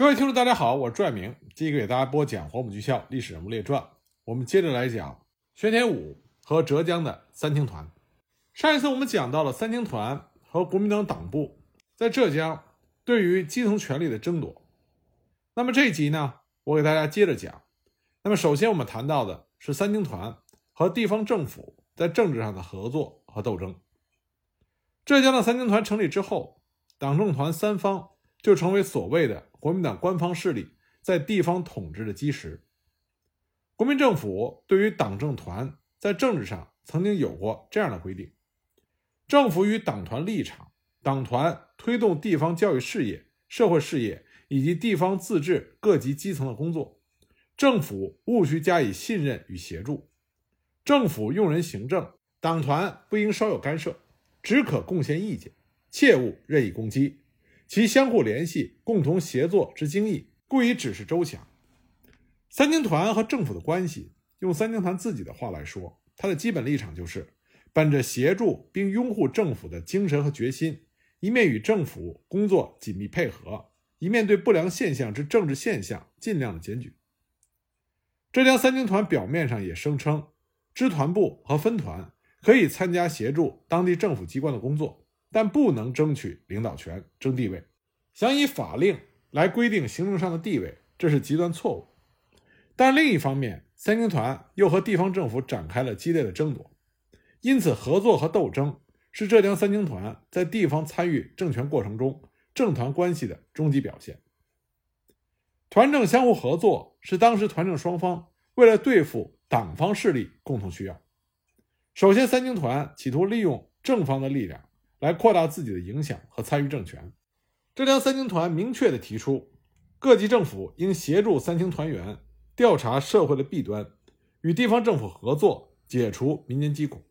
各位听众，大家好，我是朱爱明，继续给大家播讲《黄埔军校历史人物列传》。我们接着来讲玄田武和浙江的三青团。上一次我们讲到了三青团和国民党党部在浙江对于基层权力的争夺。那么这一集呢，我给大家接着讲。那么首先我们谈到的是三青团和地方政府在政治上的合作和斗争。浙江的三青团成立之后，党政团三方就成为所谓的国民党官方势力在地方统治的基石。国民政府对于党政团在政治上曾经有过这样的规定：政府与党团立场，党团推动地方教育事业、社会事业以及地方自治各级基层的工作，政府务须加以信任与协助。政府用人行政，党团不应稍有干涉。只可贡献意见，切勿任意攻击。其相互联系、共同协作之精义，故以指示周详。三青团和政府的关系，用三青团自己的话来说，他的基本立场就是：本着协助并拥护政府的精神和决心，一面与政府工作紧密配合，一面对不良现象之政治现象尽量的检举。浙江三青团表面上也声称，支团部和分团。可以参加协助当地政府机关的工作，但不能争取领导权、争地位。想以法令来规定行政上的地位，这是极端错误。但另一方面，三青团又和地方政府展开了激烈的争夺，因此合作和斗争是浙江三青团在地方参与政权过程中政团关系的终极表现。团政相互合作是当时团政双方为了对付党方势力共同需要。首先，三青团企图利用正方的力量来扩大自己的影响和参与政权。浙江三青团明确地提出，各级政府应协助三青团员调查社会的弊端，与地方政府合作，解除民间疾苦。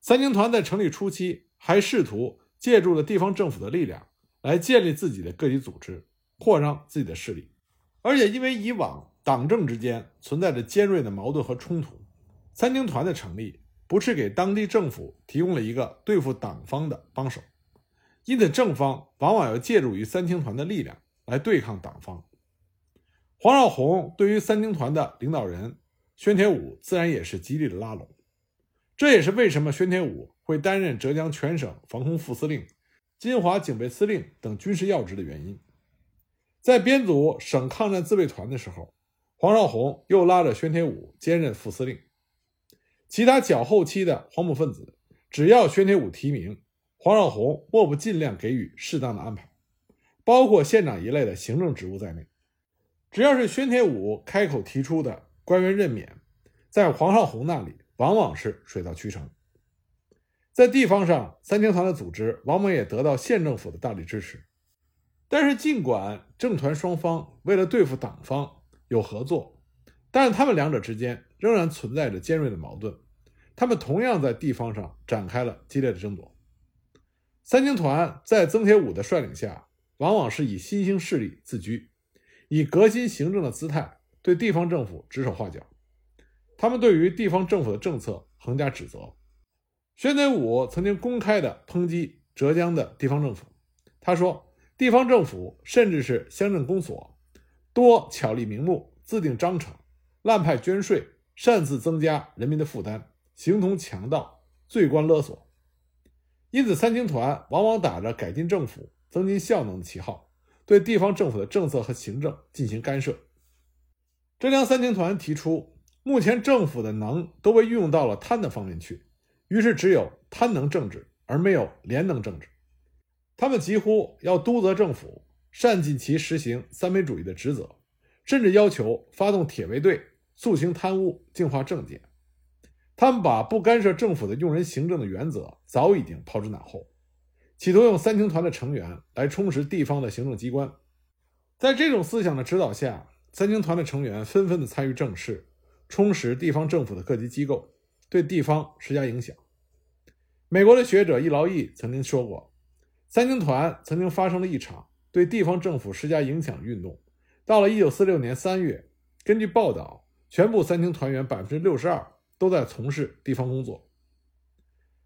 三青团在成立初期还试图借助了地方政府的力量来建立自己的各级组织，扩张自己的势力。而且，因为以往党政之间存在着尖锐的矛盾和冲突，三青团的成立。不是给当地政府提供了一个对付党方的帮手，因此正方往往要借助于三青团的力量来对抗党方。黄绍竑对于三青团的领导人宣铁武自然也是极力的拉拢，这也是为什么宣铁武会担任浙江全省防空副司令、金华警备司令等军事要职的原因。在编组省抗战自卫团的时候，黄绍竑又拉着宣铁武兼任副司令。其他较后期的黄埔分子，只要宣铁武提名，黄绍竑莫不尽量给予适当的安排，包括县长一类的行政职务在内。只要是宣铁武开口提出的官员任免，在黄绍竑那里往往是水到渠成。在地方上，三青团的组织往往也得到县政府的大力支持。但是，尽管政团双方为了对付党方有合作，但是他们两者之间。仍然存在着尖锐的矛盾，他们同样在地方上展开了激烈的争夺。三青团在曾铁武的率领下，往往是以新兴势力自居，以革新行政的姿态对地方政府指手画脚。他们对于地方政府的政策横加指责。宣铁武曾经公开的抨击浙江的地方政府，他说：“地方政府甚至是乡镇公所，多巧立名目，自定章程，滥派捐税。”擅自增加人民的负担，形同强盗，罪官勒索。因此，三青团往往打着改进政府、增进效能的旗号，对地方政府的政策和行政进行干涉。浙江三青团提出，目前政府的能都被运用到了贪的方面去，于是只有贪能政治，而没有廉能政治。他们几乎要督责政府善尽其实行三民主义的职责，甚至要求发动铁卫队。肃清贪污，净化政界。他们把不干涉政府的用人行政的原则早已经抛之脑后，企图用三青团的成员来充实地方的行政机关。在这种思想的指导下，三青团的成员纷纷的参与政事，充实地方政府的各级机构，对地方施加影响。美国的学者易劳义曾经说过，三青团曾经发生了一场对地方政府施加影响运动。到了1946年3月，根据报道。全部三青团员百分之六十二都在从事地方工作。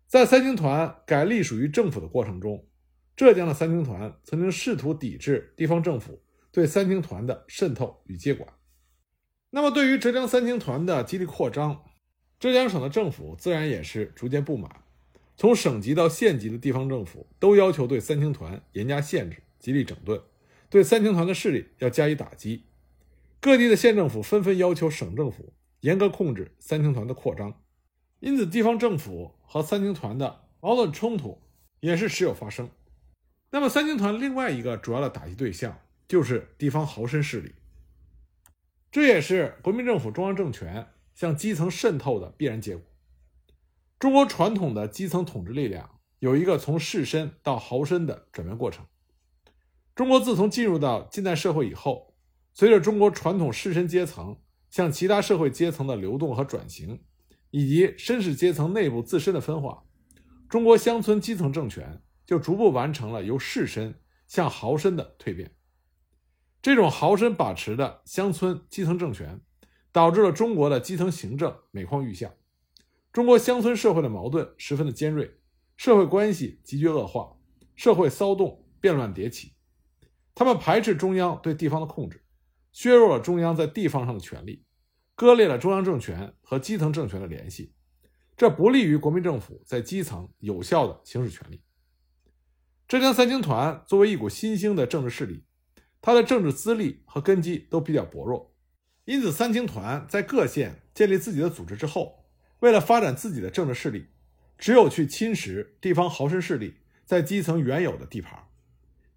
在三青团改隶属于政府的过程中，浙江的三青团曾经试图抵制地方政府对三青团的渗透与接管。那么，对于浙江三青团的极力扩张，浙江省的政府自然也是逐渐不满。从省级到县级的地方政府都要求对三青团严加限制，极力整顿，对三青团的势力要加以打击。各地的县政府纷纷要求省政府严格控制三青团的扩张，因此地方政府和三青团的矛盾冲突也是时有发生。那么，三青团另外一个主要的打击对象就是地方豪绅势力，这也是国民政府中央政权向基层渗透的必然结果。中国传统的基层统治力量有一个从士绅到豪绅的转变过程。中国自从进入到近代社会以后，随着中国传统士绅阶层向其他社会阶层的流动和转型，以及绅士阶层内部自身的分化，中国乡村基层政权就逐步完成了由士绅向豪绅的蜕变。这种豪绅把持的乡村基层政权，导致了中国的基层行政每况愈下。中国乡村社会的矛盾十分的尖锐，社会关系急剧恶化，社会骚动变乱迭起。他们排斥中央对地方的控制，削弱了中央在地方上的权力，割裂了中央政权和基层政权的联系，这不利于国民政府在基层有效的行使权力。浙江三青团作为一股新兴的政治势力，它的政治资历和根基都比较薄弱，因此三青团在各县建立自己的组织之后。为了发展自己的政治势力，只有去侵蚀地方豪绅势力在基层原有的地盘，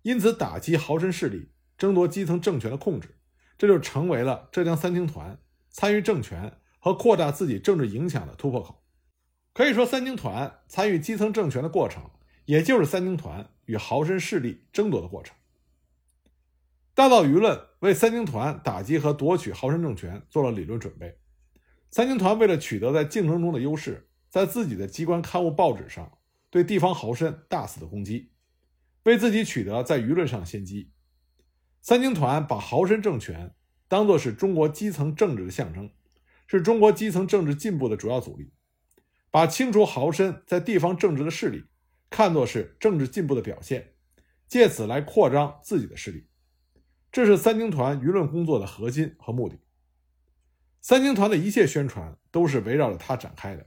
因此打击豪绅势力、争夺基层政权的控制，这就成为了浙江三青团参与政权和扩大自己政治影响的突破口。可以说，三青团参与基层政权的过程，也就是三青团与豪绅势力争夺的过程。大道舆论为三青团打击和夺取豪绅政权做了理论准备。三青团为了取得在竞争中的优势，在自己的机关刊物报纸上对地方豪绅大肆的攻击，为自己取得在舆论上的先机。三青团把豪绅政权当作是中国基层政治的象征，是中国基层政治进步的主要阻力，把清除豪绅在地方政治的势力看作是政治进步的表现，借此来扩张自己的势力，这是三青团舆论工作的核心和目的。三青团的一切宣传都是围绕着他展开的。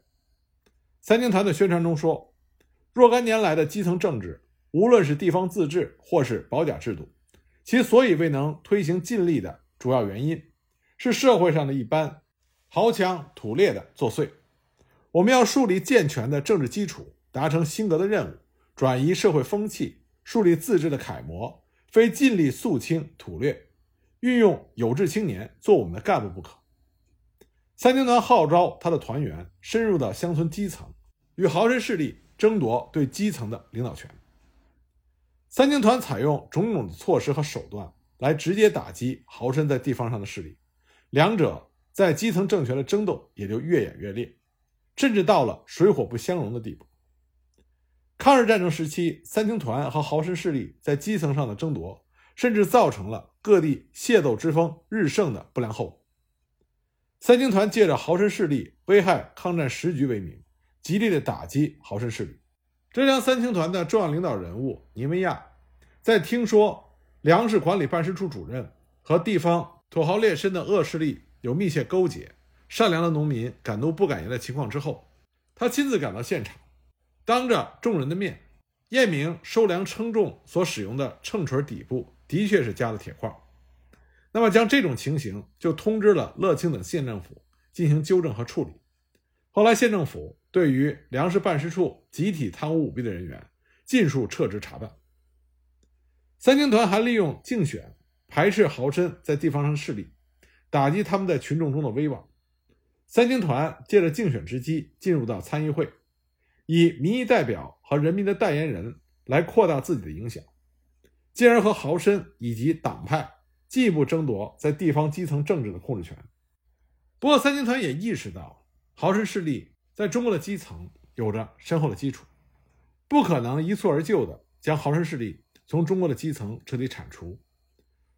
三青团的宣传中说，若干年来的基层政治，无论是地方自治或是保甲制度，其所以未能推行尽力的主要原因，是社会上的一般豪强土劣的作祟。我们要树立健全的政治基础，达成兴革的任务，转移社会风气，树立自治的楷模，非尽力肃清土劣，运用有志青年做我们的干部不可。三青团号召他的团员深入到乡村基层，与豪绅势力争夺对基层的领导权。三青团采用种种的措施和手段来直接打击豪绅在地方上的势力，两者在基层政权的争斗也就越演越烈，甚至到了水火不相容的地步。抗日战争时期，三青团和豪绅势力在基层上的争夺，甚至造成了各地械斗之风日盛的不良后果。三青团借着豪绅势力危害抗战时局为名，极力的打击豪绅势力。浙江三青团的重要领导人物倪文亚，在听说粮食管理办事处主任和地方土豪劣绅的恶势力有密切勾结，善良的农民敢怒不敢言的情况之后，他亲自赶到现场，当着众人的面验明收粮称重所使用的秤锤底部的确是加了铁块。那么，将这种情形就通知了乐清等县政府进行纠正和处理。后来，县政府对于粮食办事处集体贪污舞弊的人员，尽数撤职查办。三青团还利用竞选排斥豪绅在地方上的势力，打击他们在群众中的威望。三青团借着竞选之机进入到参议会，以民意代表和人民的代言人来扩大自己的影响，进而和豪绅以及党派。进一步争夺在地方基层政治的控制权。不过，三青团也意识到豪绅势力在中国的基层有着深厚的基础，不可能一蹴而就的将豪绅势力从中国的基层彻底铲除。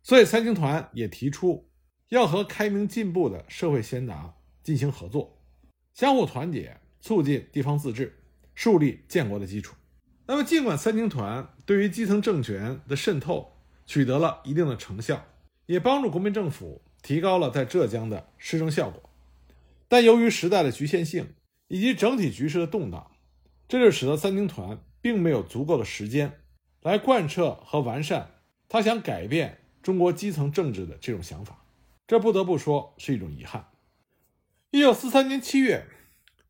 所以，三青团也提出要和开明进步的社会贤达进行合作，相互团结，促进地方自治，树立建国的基础。那么，尽管三青团对于基层政权的渗透取得了一定的成效。也帮助国民政府提高了在浙江的施政效果。但由于时代的局限性以及整体局势的动荡，这就使得三青团并没有足够的时间来贯彻和完善他想改变中国基层政治的这种想法。这不得不说是一种遗憾。一九四三年七月，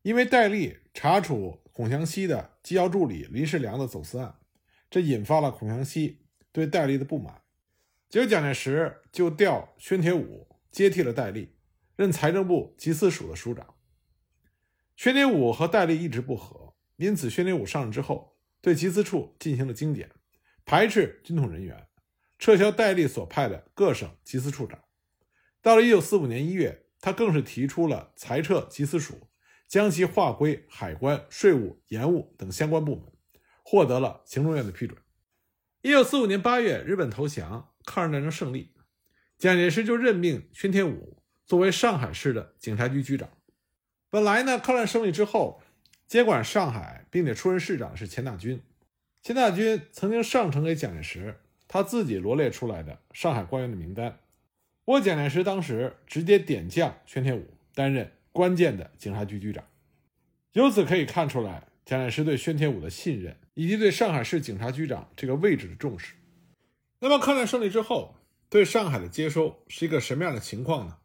因为戴笠查处孔祥熙的机要助理林世良的走私案，这引发了孔祥熙对戴笠的不满。结果蒋介石就调宣铁武接替了戴笠。任财政部缉私署的署长。宣铁武和戴笠一直不和，因此宣铁武上任之后，对缉私处进行了精简，排斥军统人员，撤销戴笠所派的各省缉私处长。到了1945年1月，他更是提出了裁撤缉私署，将其划归海关、税务、盐务等相关部门，获得了行政院的批准。1945年8月，日本投降，抗日战争胜利，蒋介石就任命宣铁武。作为上海市的警察局局长，本来呢，抗战胜利之后，接管上海并且出任市长的是钱大钧。钱大钧曾经上呈给蒋介石他自己罗列出来的上海官员的名单，不过蒋介石当时直接点将宣铁武担任关键的警察局局长。由此可以看出来，蒋介石对宣铁武的信任以及对上海市警察局长这个位置的重视。那么，抗战胜利之后，对上海的接收是一个什么样的情况呢？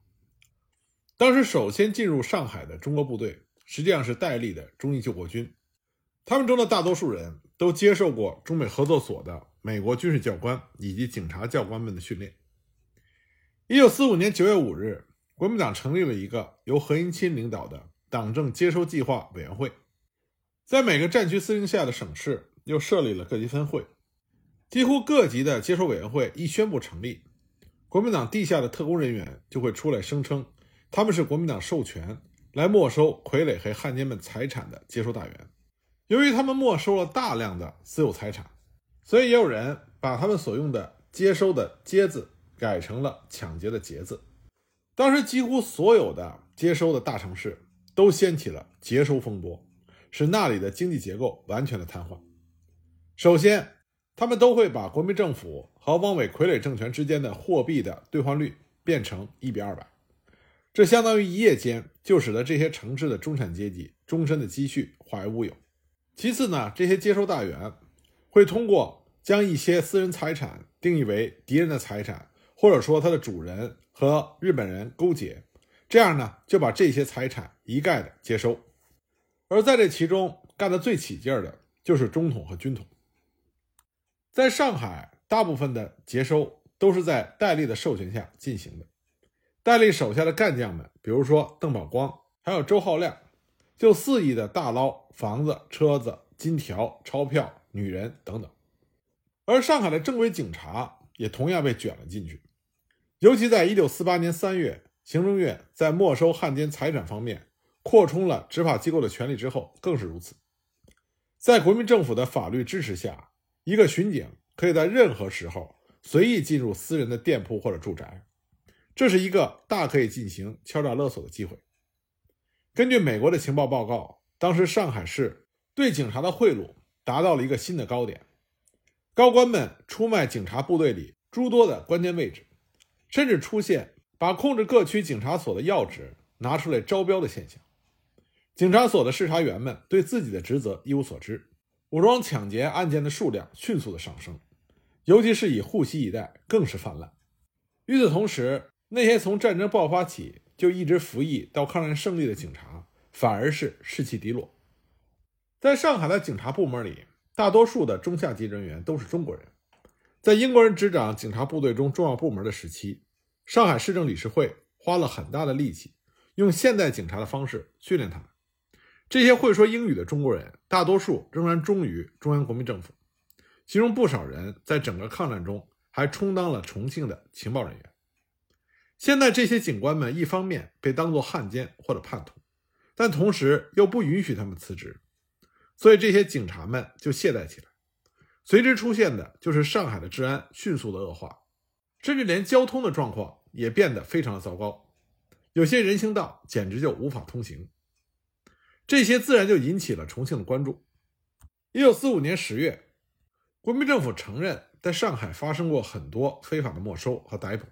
当时首先进入上海的中国部队，实际上是戴笠的中义救国军。他们中的大多数人都接受过中美合作所的美国军事教官以及警察教官们的训练。一九四五年九月五日，国民党成立了一个由何应钦领导的党政接收计划委员会，在每个战区司令下的省市又设立了各级分会。几乎各级的接收委员会一宣布成立，国民党地下的特工人员就会出来声称。他们是国民党授权来没收傀儡和汉奸们财产的接收大员。由于他们没收了大量的私有财产，所以也有人把他们所用的接收的“接”字改成了抢劫的“劫”字。当时几乎所有的接收的大城市都掀起了接收风波，使那里的经济结构完全的瘫痪。首先，他们都会把国民政府和汪伪傀儡政权之间的货币的兑换率变成一比二百。这相当于一夜间就使得这些城市的中产阶级终身的积蓄化为乌有。其次呢，这些接收大员会通过将一些私人财产定义为敌人的财产，或者说它的主人和日本人勾结，这样呢就把这些财产一概的接收。而在这其中干得最起劲儿的就是中统和军统。在上海，大部分的接收都是在戴笠的授权下进行的。戴笠手下的干将们，比如说邓宝光，还有周浩亮，就肆意的大捞房子、车子、金条、钞票、女人等等。而上海的正规警察也同样被卷了进去。尤其在1948年3月，行政院在没收汉奸财产方面扩充了执法机构的权力之后，更是如此。在国民政府的法律支持下，一个巡警可以在任何时候随意进入私人的店铺或者住宅。这是一个大可以进行敲诈勒索的机会。根据美国的情报报告，当时上海市对警察的贿赂达到了一个新的高点，高官们出卖警察部队里诸多的关键位置，甚至出现把控制各区警察所的要职拿出来招标的现象。警察所的视察员们对自己的职责一无所知，武装抢劫案件的数量迅速的上升，尤其是以沪西一带更是泛滥。与此同时，那些从战争爆发起就一直服役到抗战胜利的警察，反而是士气低落。在上海的警察部门里，大多数的中下级人员都是中国人。在英国人执掌警察部队中重要部门的时期，上海市政理事会花了很大的力气，用现代警察的方式训练他们。这些会说英语的中国人，大多数仍然忠于中央国民政府，其中不少人在整个抗战中还充当了重庆的情报人员。现在这些警官们一方面被当作汉奸或者叛徒，但同时又不允许他们辞职，所以这些警察们就懈怠起来。随之出现的就是上海的治安迅速的恶化，甚至连交通的状况也变得非常的糟糕，有些人行道简直就无法通行。这些自然就引起了重庆的关注。一九四五年十月，国民政府承认在上海发生过很多非法的没收和逮捕。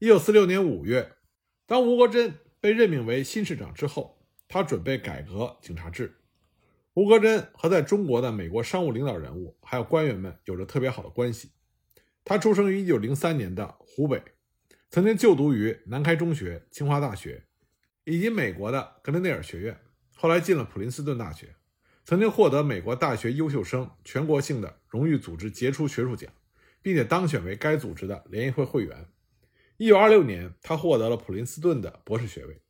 一九四六年五月，当吴国桢被任命为新市长之后，他准备改革警察制。吴国桢和在中国的美国商务领导人物还有官员们有着特别好的关系。他出生于一九零三年的湖北，曾经就读于南开中学、清华大学，以及美国的格林内尔学院，后来进了普林斯顿大学，曾经获得美国大学优秀生全国性的荣誉组织杰出学术奖，并且当选为该组织的联谊会会员。一九二六年，他获得了普林斯顿的博士学位。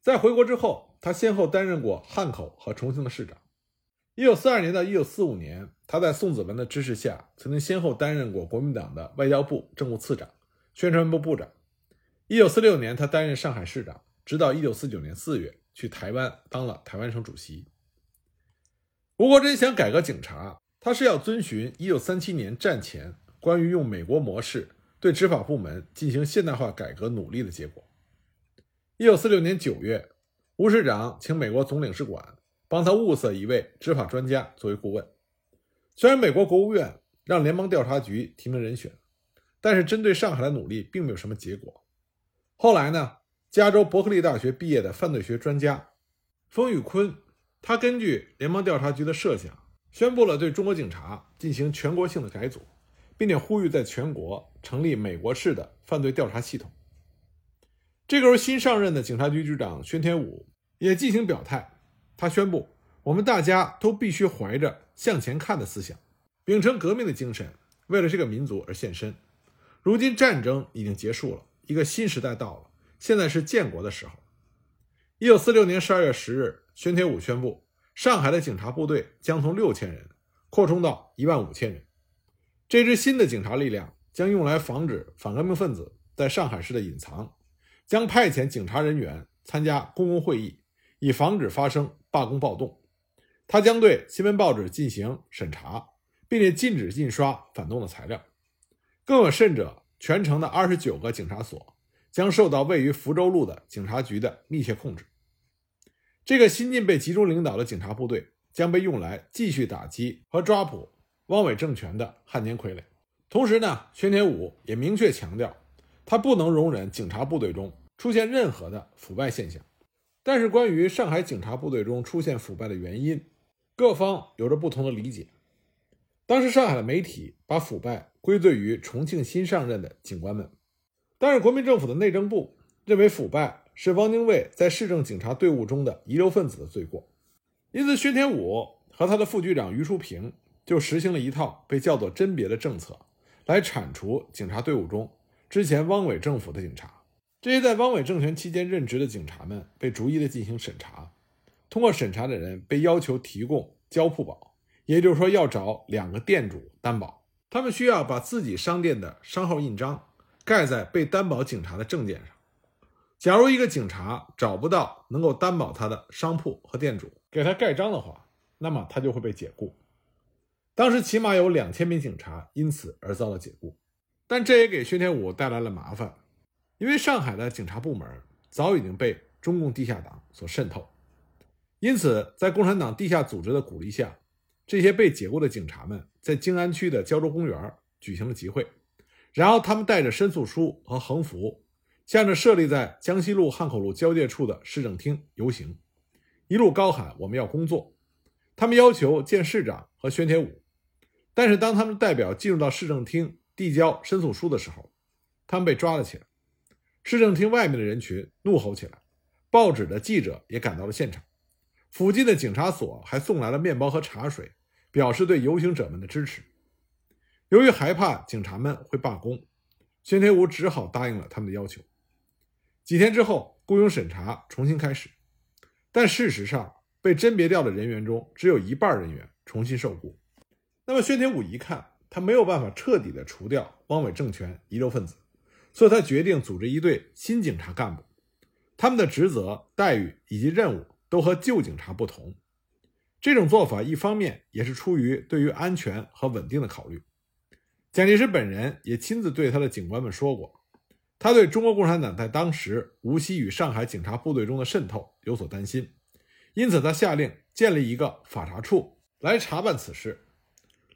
在回国之后，他先后担任过汉口和重庆的市长。一九四二年到一九四五年，他在宋子文的支持下，曾经先后担任过国民党的外交部政务次长、宣传部部长。一九四六年，他担任上海市长，直到一九四九年四月去台湾当了台湾省主席。吴国桢想改革警察，他是要遵循一九三七年战前关于用美国模式对执法部门进行现代化改革努力的结果。一九四六年九月，吴市长请美国总领事馆。帮他物色一位执法专家作为顾问。虽然美国国务院让联邦调查局提名人选，但是针对上海的努力并没有什么结果。后来呢，加州伯克利大学毕业的犯罪学专家封宇坤，他根据联邦调查局的设想，宣布了对中国警察进行全国性的改组，并且呼吁在全国成立美国式的犯罪调查系统。这个时候，新上任的警察局局长宣天武也进行表态。他宣布，我们大家都必须怀着向前看的思想，秉承革命的精神，为了这个民族而献身。如今战争已经结束了，一个新时代到了，现在是建国的时候。一九四六年十二月十日，宣天武宣布，上海的警察部队将从六千人扩充到一万五千人。这支新的警察力量将用来防止反革命分子在上海市的隐藏，将派遣警察人员参加公共会议，以防止发生。罢工暴动，他将对新闻报纸进行审查，并且禁止印刷反动的材料。更有甚者，全城的二十九个警察所将受到位于福州路的警察局的密切控制。这个新晋被集中领导的警察部队将被用来继续打击和抓捕汪伪政权的汉奸傀儡。同时呢，宣天武也明确强调，他不能容忍警察部队中出现任何的腐败现象。但是，关于上海警察部队中出现腐败的原因，各方有着不同的理解。当时，上海的媒体把腐败归罪于重庆新上任的警官们，但是国民政府的内政部认为腐败是汪精卫在市政警察队伍中的遗留分子的罪过。因此，薛天武和他的副局长于淑平就实行了一套被叫做“甄别”的政策，来铲除警察队伍中之前汪伪政府的警察。这些在汪伪政权期间任职的警察们被逐一的进行审查，通过审查的人被要求提供交铺保，也就是说要找两个店主担保，他们需要把自己商店的商号印章盖在被担保警察的证件上。假如一个警察找不到能够担保他的商铺和店主给他盖章的话，那么他就会被解雇。当时起码有两千名警察因此而遭到解雇，但这也给薛天武带来了麻烦。因为上海的警察部门早已经被中共地下党所渗透，因此在共产党地下组织的鼓励下，这些被解雇的警察们在静安区的胶州公园举行了集会，然后他们带着申诉书和横幅，向着设立在江西路汉口路交界处的市政厅游行，一路高喊“我们要工作”。他们要求见市长和宣铁武，但是当他们代表进入到市政厅递交申诉书的时候，他们被抓了起来。市政厅外面的人群怒吼起来，报纸的记者也赶到了现场，附近的警察所还送来了面包和茶水，表示对游行者们的支持。由于害怕警察们会罢工，宣天武只好答应了他们的要求。几天之后，雇佣审查重新开始，但事实上被甄别掉的人员中只有一半人员重新受雇。那么，宣天武一看，他没有办法彻底的除掉汪伪政权遗留分子。所以他决定组织一队新警察干部，他们的职责、待遇以及任务都和旧警察不同。这种做法一方面也是出于对于安全和稳定的考虑。蒋介石本人也亲自对他的警官们说过，他对中国共产党在当时无锡与上海警察部队中的渗透有所担心，因此他下令建立一个法查处来查办此事。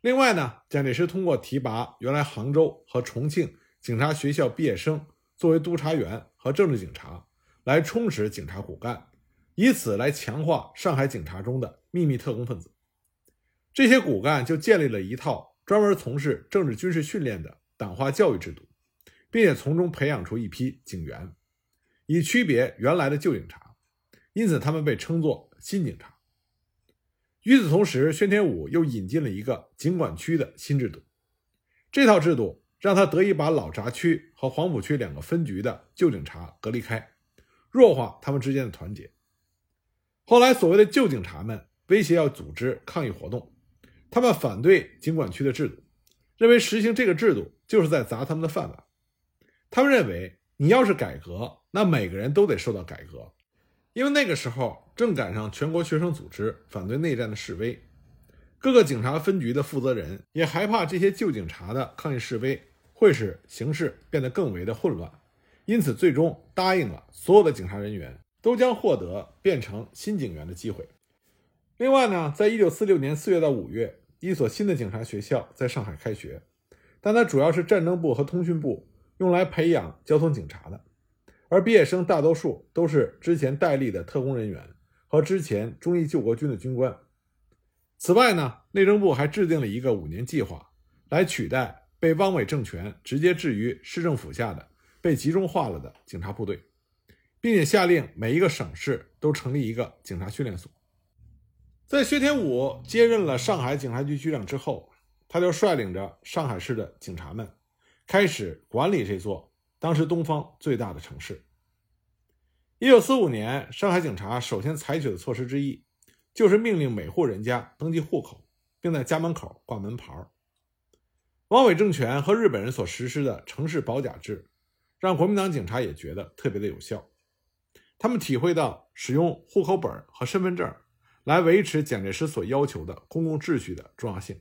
另外呢，蒋介石通过提拔原来杭州和重庆。警察学校毕业生作为督察员和政治警察，来充实警察骨干，以此来强化上海警察中的秘密特工分子。这些骨干就建立了一套专门从事政治军事训练的党化教育制度，并且从中培养出一批警员，以区别原来的旧警察。因此，他们被称作新警察。与此同时，宣天武又引进了一个警管区的新制度。这套制度让他得以把老闸区和黄浦区两个分局的旧警察隔离开，弱化他们之间的团结。后来，所谓的旧警察们威胁要组织抗议活动，他们反对警管区的制度，认为实行这个制度就是在砸他们的饭碗。他们认为，你要是改革，那每个人都得受到改革。因为那个时候正赶上全国学生组织反对内战的示威，各个警察分局的负责人也害怕这些旧警察的抗议示威会使形势变得更为的混乱，因此最终答应了所有的警察人员都将获得变成新警员的机会。另外呢，在一九四六年四月到五月，一所新的警察学校在上海开学，但它主要是战争部和通讯部用来培养交通警察的。而毕业生大多数都是之前戴笠的特工人员和之前忠义救国军的军官。此外呢，内政部还制定了一个五年计划，来取代被汪伪政权直接置于市政府下的被集中化了的警察部队，并且下令每一个省市都成立一个警察训练所。在薛天武接任了上海警察局局长之后，他就率领着上海市的警察们，开始管理这座。当时东方最大的城市。一九四五年，上海警察首先采取的措施之一，就是命令每户人家登记户口，并在家门口挂门牌。汪伪政权和日本人所实施的城市保甲制，让国民党警察也觉得特别的有效。他们体会到使用户口本和身份证来维持蒋介石所要求的公共秩序的重要性。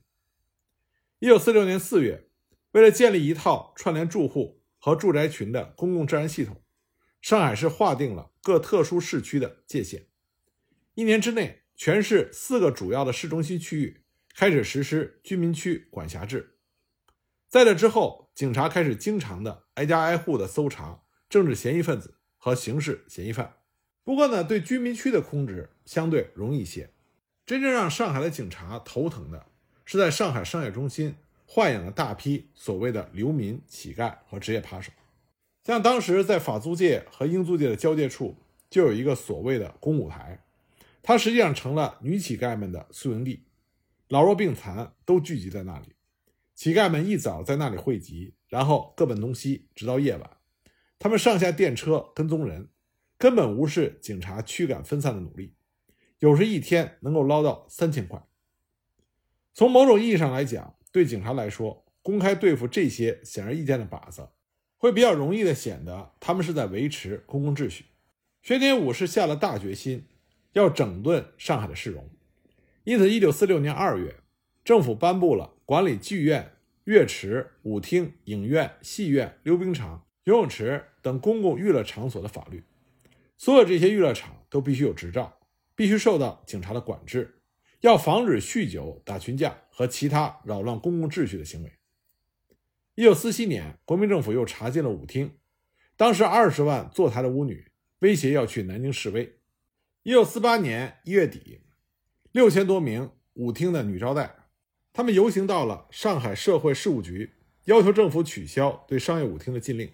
一九四六年四月，为了建立一套串联住户。和住宅群的公共治安系统，上海市划定了各特殊市区的界限。一年之内，全市四个主要的市中心区域开始实施居民区管辖制。在这之后，警察开始经常的挨家挨户的搜查政治嫌疑分子和刑事嫌疑犯。不过呢，对居民区的控制相对容易一些。真正让上海的警察头疼的是，在上海商业中心。豢养了大批所谓的流民、乞丐和职业扒手，像当时在法租界和英租界的交界处，就有一个所谓的公舞台，它实际上成了女乞丐们的宿营地，老弱病残都聚集在那里。乞丐们一早在那里汇集，然后各奔东西，直到夜晚。他们上下电车跟踪人，根本无视警察驱赶分散的努力，有时一天能够捞到三千块。从某种意义上来讲，对警察来说，公开对付这些显而易见的靶子，会比较容易的显得他们是在维持公共秩序。薛天武是下了大决心，要整顿上海的市容，因此，一九四六年二月，政府颁布了管理剧院、乐池、舞厅、影院、戏院、溜冰场、游泳池等公共娱乐场所的法律。所有这些娱乐场都必须有执照，必须受到警察的管制。要防止酗酒、打群架和其他扰乱公共秩序的行为。一九四七年，国民政府又查禁了舞厅，当时二十万坐台的舞女威胁要去南京示威。一九四八年一月底，六千多名舞厅的女招待，他们游行到了上海社会事务局，要求政府取消对商业舞厅的禁令。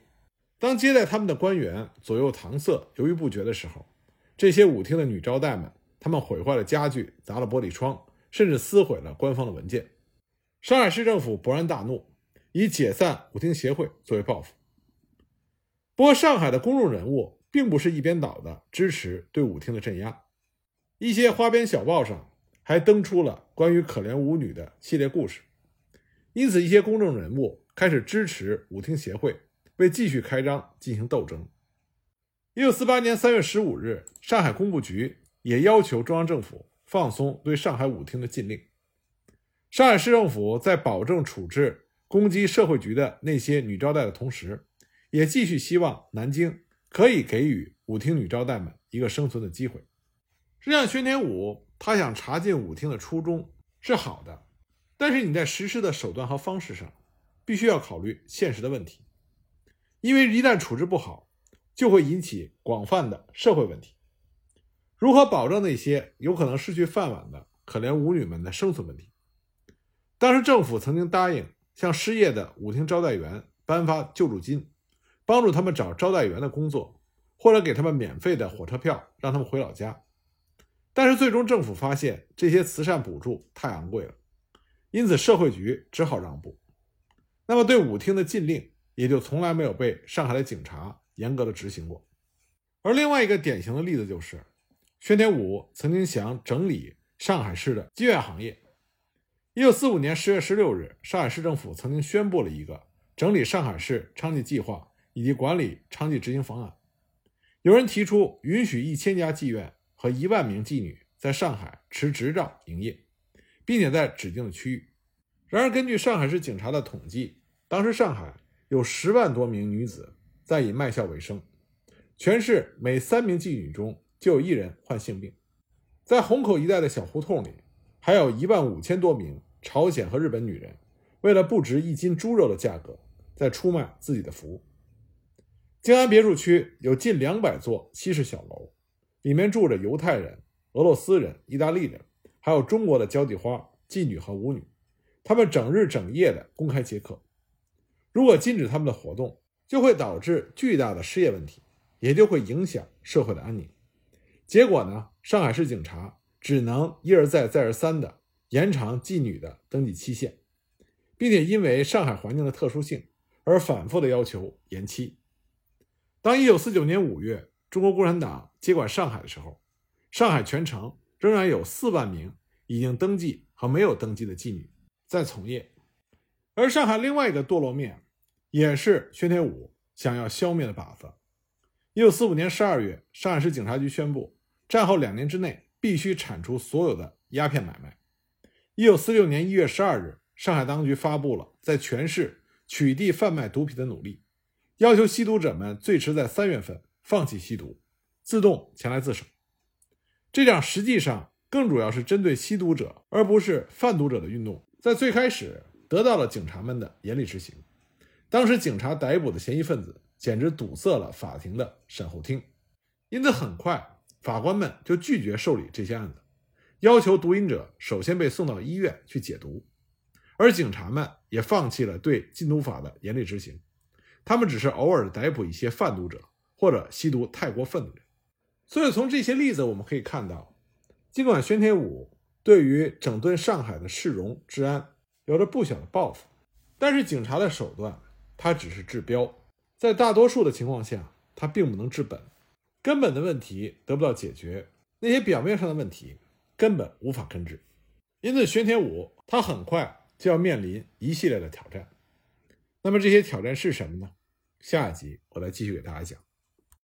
当接待他们的官员左右搪塞、犹豫不决的时候，这些舞厅的女招待们。他们毁坏了家具，砸了玻璃窗，甚至撕毁了官方的文件。上海市政府勃然大怒，以解散舞厅协会作为报复。不过，上海的公众人物并不是一边倒的支持对舞厅的镇压，一些花边小报上还登出了关于可怜舞女的系列故事。因此，一些公众人物开始支持舞厅协会，为继续开张进行斗争。一九四八年三月十五日，上海工部局。也要求中央政府放松对上海舞厅的禁令。上海市政府在保证处置攻击社会局的那些女招待的同时，也继续希望南京可以给予舞厅女招待们一个生存的机会。实际上，宣天武他想查禁舞厅的初衷是好的，但是你在实施的手段和方式上，必须要考虑现实的问题。因为一旦处置不好，就会引起广泛的社会问题。如何保证那些有可能失去饭碗的可怜舞女们的生存问题？当时政府曾经答应向失业的舞厅招待员颁发救助金，帮助他们找招待员的工作，或者给他们免费的火车票，让他们回老家。但是最终政府发现这些慈善补助太昂贵了，因此社会局只好让步。那么对舞厅的禁令。也就从来没有被上海的警察严格的执行过。而另外一个典型的例子就是，宣天武曾经想整理上海市的妓院行业。一九四五年十月十六日，上海市政府曾经宣布了一个整理上海市娼妓计划以及管理娼妓执行方案。有人提出允许一千家妓院和一万名妓女在上海持执照营业，并且在指定的区域。然而，根据上海市警察的统计，当时上海。有十万多名女子在以卖笑为生，全市每三名妓女中就有一人患性病。在虹口一带的小胡同里，还有一万五千多名朝鲜和日本女人，为了不值一斤猪肉的价格，在出卖自己的服务。静安别墅区有近两百座西式小楼，里面住着犹太人、俄罗斯人、意大利人，还有中国的交际花、妓女和舞女，他们整日整夜的公开接客。如果禁止他们的活动，就会导致巨大的失业问题，也就会影响社会的安宁。结果呢，上海市警察只能一而再、再而三的延长妓女的登记期限，并且因为上海环境的特殊性而反复的要求延期。当1949年5月中国共产党接管上海的时候，上海全城仍然有4万名已经登记和没有登记的妓女在从业，而上海另外一个堕落面。也是宣天武想要消灭的靶子。一九四五年十二月，上海市警察局宣布，战后两年之内必须铲除所有的鸦片买卖。一九四六年一月十二日，上海当局发布了在全市取缔贩卖毒品的努力，要求吸毒者们最迟在三月份放弃吸毒，自动前来自首。这场实际上更主要是针对吸毒者而不是贩毒者的运动，在最开始得到了警察们的严厉执行。当时警察逮捕的嫌疑分子简直堵塞了法庭的审候厅，因此很快法官们就拒绝受理这些案子，要求毒瘾者首先被送到医院去解毒，而警察们也放弃了对禁毒法的严厉执行，他们只是偶尔逮捕一些贩毒者或者吸毒太过分的人。所以从这些例子我们可以看到，尽管宣天武对于整顿上海的市容治安有着不小的抱负，但是警察的手段。它只是治标，在大多数的情况下，它并不能治本，根本的问题得不到解决，那些表面上的问题根本无法根治。因此，玄铁武他很快就要面临一系列的挑战。那么这些挑战是什么呢？下一集我来继续给大家讲。